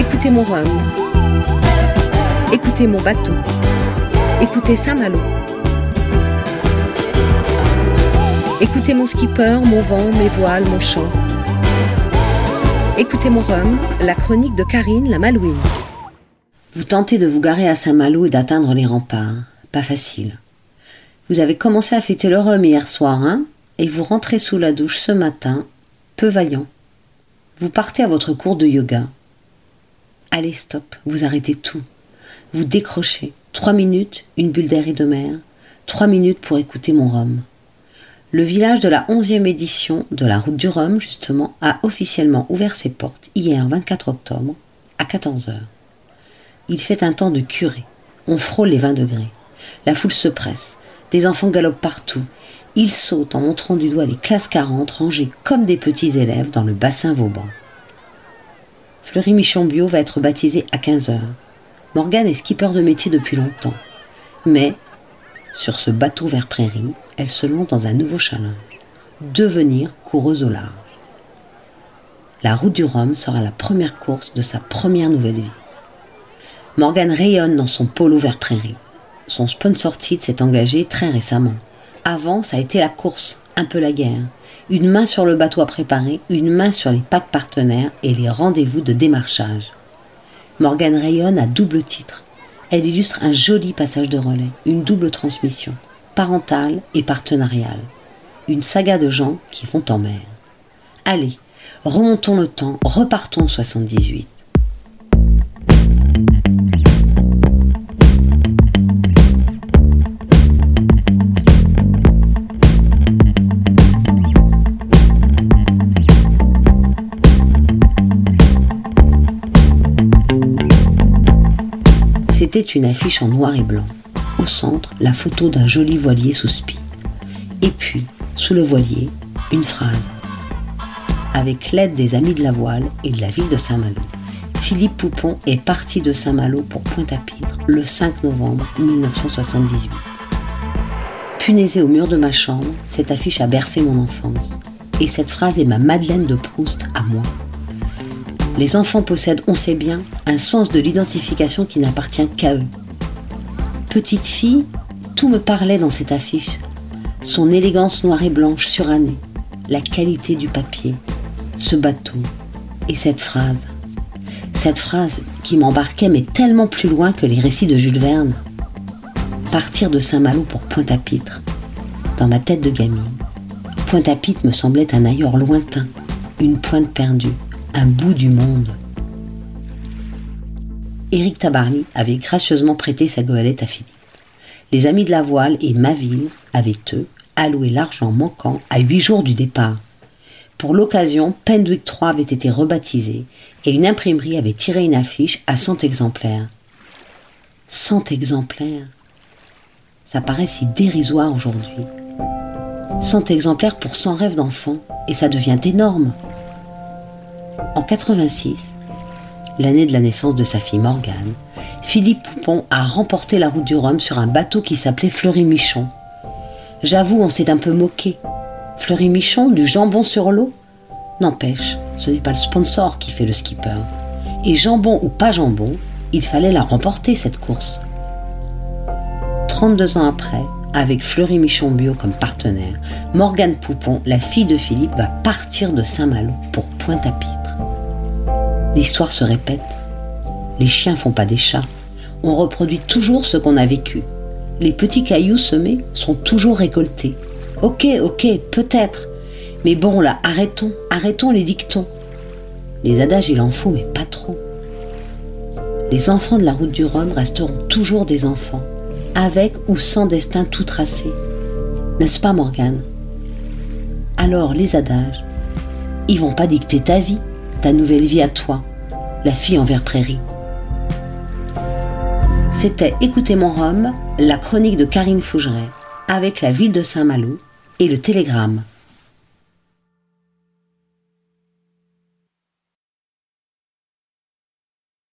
Écoutez mon rhum. Écoutez mon bateau. Écoutez Saint-Malo. Écoutez mon skipper, mon vent, mes voiles, mon chant. Écoutez mon rhum, la chronique de Karine la Malouine. Vous tentez de vous garer à Saint-Malo et d'atteindre les remparts. Pas facile. Vous avez commencé à fêter le rhum hier soir, hein? Et vous rentrez sous la douche ce matin, peu vaillant. Vous partez à votre cours de yoga. Allez, stop, vous arrêtez tout. Vous décrochez. Trois minutes, une bulle d'air et de mer. Trois minutes pour écouter mon rhum. Le village de la 11e édition de la route du Rhum, justement, a officiellement ouvert ses portes hier 24 octobre à 14h. Il fait un temps de curé. On frôle les 20 degrés. La foule se presse. Des enfants galopent partout. Ils sautent en montrant du doigt les classes 40 rangées comme des petits élèves dans le bassin Vauban. Fleury Michon Bio va être baptisé à 15h. Morgane est skipper de métier depuis longtemps. Mais, sur ce bateau vert prairie, elle se lance dans un nouveau challenge. Devenir coureuse au large. La route du Rhum sera la première course de sa première nouvelle vie. Morgane rayonne dans son polo vert prairie. Son sponsor titre s'est engagé très récemment. Avant, ça a été la course, un peu la guerre. Une main sur le bateau à préparer, une main sur les packs partenaires et les rendez-vous de démarchage. Morgane rayonne à double titre. Elle illustre un joli passage de relais, une double transmission, parentale et partenariale. Une saga de gens qui vont en mer. Allez, remontons le temps, repartons 78. C'était une affiche en noir et blanc. Au centre, la photo d'un joli voilier sous spi. Et puis, sous le voilier, une phrase. Avec l'aide des Amis de la Voile et de la ville de Saint-Malo, Philippe Poupon est parti de Saint-Malo pour Pointe-à-Pitre le 5 novembre 1978. Punaisée au mur de ma chambre, cette affiche a bercé mon enfance. Et cette phrase est ma Madeleine de Proust à moi. Les enfants possèdent, on sait bien, un sens de l'identification qui n'appartient qu'à eux. Petite fille, tout me parlait dans cette affiche. Son élégance noire et blanche surannée, la qualité du papier, ce bateau et cette phrase. Cette phrase qui m'embarquait mais tellement plus loin que les récits de Jules Verne. Partir de Saint-Malo pour Pointe-à-Pitre. Dans ma tête de gamine, Pointe-à-Pitre me semblait un ailleurs lointain, une pointe perdue un bout du monde. Éric Tabarly avait gracieusement prêté sa goélette à Philippe. Les amis de la voile et ma ville, avec eux, alloué l'argent manquant à huit jours du départ. Pour l'occasion, Pendwick 3 avait été rebaptisé et une imprimerie avait tiré une affiche à 100 exemplaires. 100 exemplaires Ça paraît si dérisoire aujourd'hui. 100 exemplaires pour 100 rêves d'enfants et ça devient énorme. En 86, l'année de la naissance de sa fille Morgane, Philippe Poupon a remporté la route du Rhum sur un bateau qui s'appelait Fleury-Michon. J'avoue, on s'est un peu moqué. Fleury-Michon, du jambon sur l'eau? N'empêche, ce n'est pas le sponsor qui fait le skipper. Et jambon ou pas jambon, il fallait la remporter cette course. 32 ans après, avec Fleury Michon Bio comme partenaire, Morgane Poupon, la fille de Philippe, va partir de Saint-Malo pour Pointe-à-Pitre. L'histoire se répète. Les chiens font pas des chats. On reproduit toujours ce qu'on a vécu. Les petits cailloux semés sont toujours récoltés. Ok, ok, peut-être. Mais bon là, arrêtons, arrêtons les dictons. Les adages, il en faut, mais pas trop. Les enfants de la route du Rhum resteront toujours des enfants, avec ou sans destin tout tracé. N'est-ce pas, Morgane? Alors, les adages, ils vont pas dicter ta vie ta nouvelle vie à toi, la fille en vert prairie. C'était Écoutez mon rhum, la chronique de Karine Fougeret, avec la ville de Saint-Malo et le télégramme.